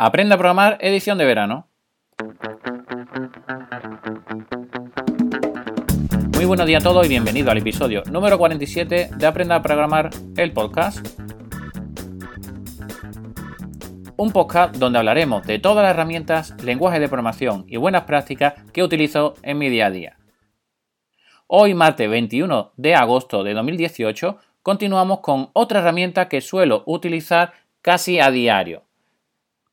Aprende a programar edición de verano. Muy buenos días a todos y bienvenido al episodio número 47 de Aprenda a programar el podcast. Un podcast donde hablaremos de todas las herramientas, lenguajes de programación y buenas prácticas que utilizo en mi día a día. Hoy, martes 21 de agosto de 2018, continuamos con otra herramienta que suelo utilizar casi a diario.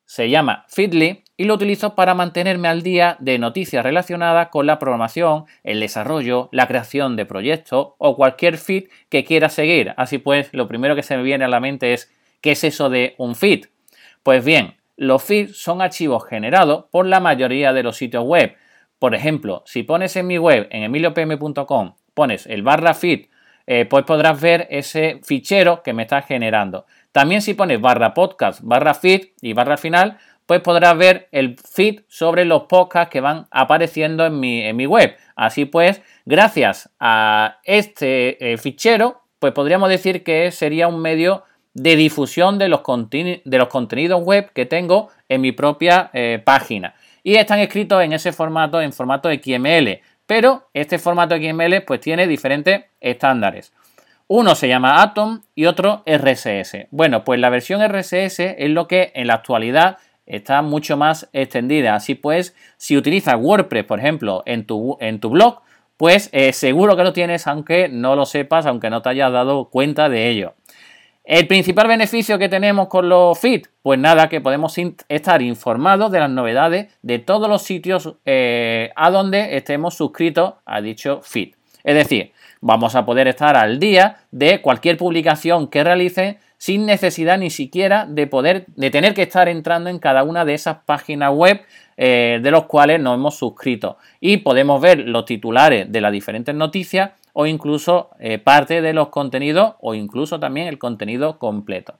Se llama Feedly y lo utilizo para mantenerme al día de noticias relacionadas con la programación, el desarrollo, la creación de proyectos o cualquier feed que quiera seguir. Así pues, lo primero que se me viene a la mente es ¿qué es eso de un feed? Pues bien, los feeds son archivos generados por la mayoría de los sitios web. Por ejemplo, si pones en mi web, en emiliopm.com, pones el barra feed eh, pues podrás ver ese fichero que me está generando. También si pones barra podcast, barra feed y barra al final, pues podrás ver el feed sobre los podcasts que van apareciendo en mi, en mi web. Así pues, gracias a este eh, fichero, pues podríamos decir que sería un medio de difusión de los, de los contenidos web que tengo en mi propia eh, página. Y están escritos en ese formato, en formato XML. Pero este formato XML pues tiene diferentes estándares. Uno se llama Atom y otro RSS. Bueno, pues la versión RSS es lo que en la actualidad está mucho más extendida. Así pues, si utilizas WordPress, por ejemplo, en tu, en tu blog, pues eh, seguro que lo tienes aunque no lo sepas, aunque no te hayas dado cuenta de ello. El principal beneficio que tenemos con los feeds, pues nada, que podemos estar informados de las novedades de todos los sitios eh, a donde estemos suscritos a dicho feed. Es decir, vamos a poder estar al día de cualquier publicación que realice sin necesidad ni siquiera de poder, de tener que estar entrando en cada una de esas páginas web eh, de los cuales nos hemos suscrito. Y podemos ver los titulares de las diferentes noticias o incluso eh, parte de los contenidos o incluso también el contenido completo.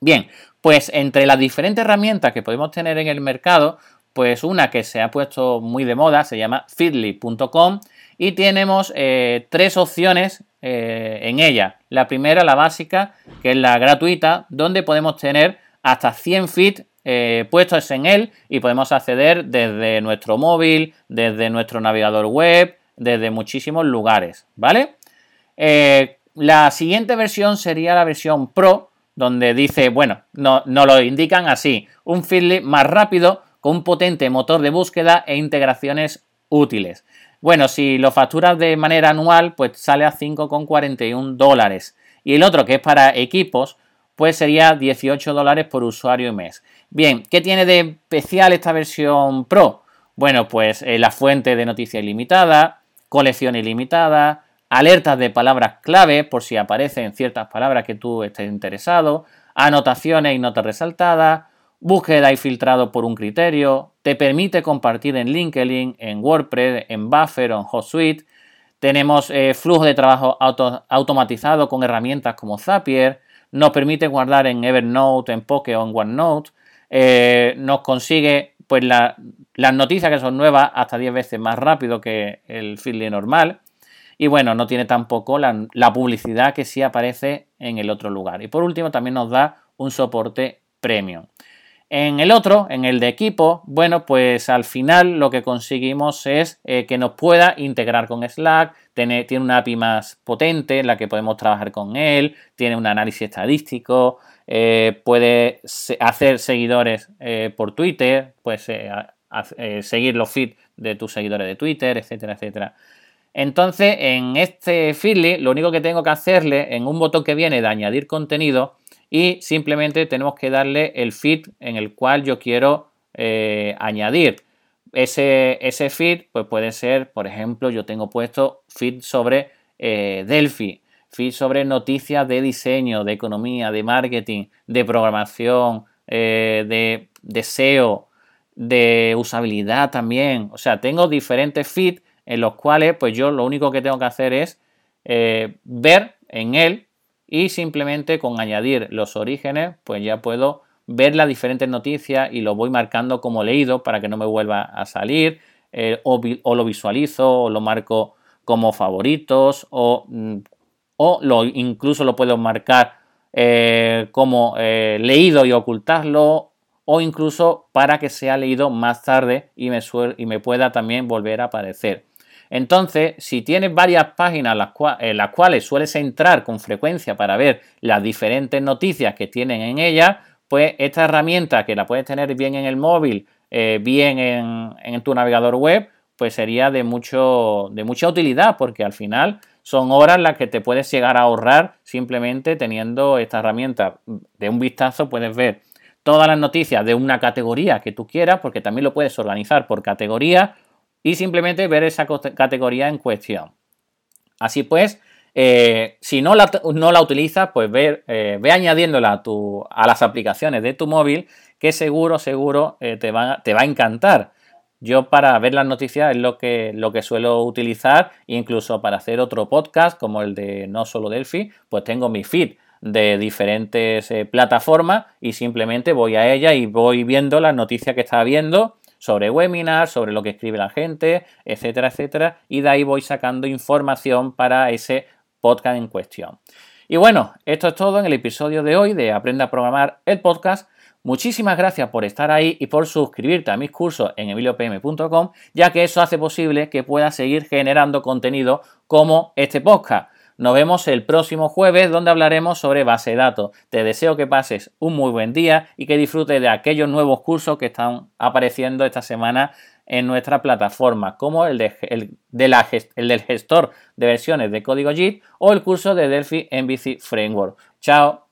Bien, pues entre las diferentes herramientas que podemos tener en el mercado, pues una que se ha puesto muy de moda se llama feedly.com y tenemos eh, tres opciones eh, en ella. La primera, la básica, que es la gratuita, donde podemos tener hasta 100 feeds puestos en él y podemos acceder desde nuestro móvil, desde nuestro navegador web, desde muchísimos lugares, ¿vale? Eh, la siguiente versión sería la versión Pro, donde dice, bueno, no, no lo indican así, un Feedly más rápido, con un potente motor de búsqueda e integraciones útiles. Bueno, si lo facturas de manera anual, pues sale a 5,41 dólares. Y el otro, que es para equipos, pues sería 18 dólares por usuario y mes. Bien, ¿qué tiene de especial esta versión Pro? Bueno, pues eh, la fuente de noticia ilimitada, colección ilimitada, alertas de palabras clave por si aparecen ciertas palabras que tú estés interesado, anotaciones y notas resaltadas, búsqueda y filtrado por un criterio, te permite compartir en LinkedIn, en WordPress, en Buffer o en HotSuite, tenemos eh, flujo de trabajo automatizado con herramientas como Zapier, nos permite guardar en Evernote, en Poke o en OneNote, eh, nos consigue pues las noticias que son nuevas hasta 10 veces más rápido que el Feedly normal. Y bueno, no tiene tampoco la, publicidad que sí aparece en el otro lugar. Y por último, también nos da un soporte premium. En el otro, en el de equipo, bueno, pues al final lo que conseguimos es eh, que nos pueda integrar con Slack, tiene, una API más potente en la que podemos trabajar con él, tiene un análisis estadístico, eh, puede hacer seguidores eh, por Twitter, puedes eh, seguir los feeds de tus seguidores de Twitter, etcétera, etcétera. Entonces, en este Feedly, lo único que tengo que hacerle en un botón que viene de añadir contenido y simplemente tenemos que darle el feed en el cual yo quiero añadir. Ese, ese feed pues puede ser, por ejemplo, yo tengo puesto feed sobre Delphi feed sobre noticias de diseño, de economía, de marketing, de programación, eh, de, de, SEO, de usabilidad también. O sea, tengo diferentes feeds en los cuales pues yo lo único que tengo que hacer es eh, ver en él y simplemente con añadir los orígenes pues ya puedo ver las diferentes noticias y lo voy marcando como leído para que no me vuelva a salir eh, o, lo visualizo o lo marco como favoritos o mm, o lo, incluso lo puedo marcar eh, como leído y ocultarlo o incluso para que sea leído más tarde y me, y me pueda también volver a aparecer. Entonces, si tienes varias páginas en las cuales sueles entrar con frecuencia para ver las diferentes noticias que tienen en ellas, pues esta herramienta que la puedes tener bien en el móvil, eh, bien en, tu navegador web, pues sería de, mucho, de mucha utilidad porque al final son horas las que te puedes llegar a ahorrar simplemente teniendo esta herramienta. De un vistazo puedes ver todas las noticias de una categoría que tú quieras, porque también lo puedes organizar por categoría y simplemente ver esa categoría en cuestión. Así pues, eh, si no la, no la, utilizas, pues ve, eh, ve añadiéndola a, tu, a, las aplicaciones de tu móvil, que seguro, seguro eh, te, va, te, va, a encantar. Yo para ver las noticias es lo que, lo que suelo utilizar, incluso para hacer otro podcast como el de No Solo Delphi, pues tengo mi feed de diferentes plataformas y simplemente voy a ella y voy viendo las noticias que está viendo sobre webinars, sobre lo que escribe la gente, etcétera, etcétera, y de ahí voy sacando información para ese podcast en cuestión. Y bueno, esto es todo en el episodio de hoy de Aprenda a Programar el podcast. Muchísimas gracias por estar ahí y por suscribirte a mis cursos en emiliopm.com, ya que eso hace posible que pueda seguir generando contenido como este podcast. Nos vemos el próximo jueves donde hablaremos sobre base de datos. Te deseo que pases un muy buen día y que disfrutes de aquellos nuevos cursos que están apareciendo esta semana en nuestra plataforma, como el, el del gestor de versiones de código JIT o el curso de Delphi MVC Framework. Chao.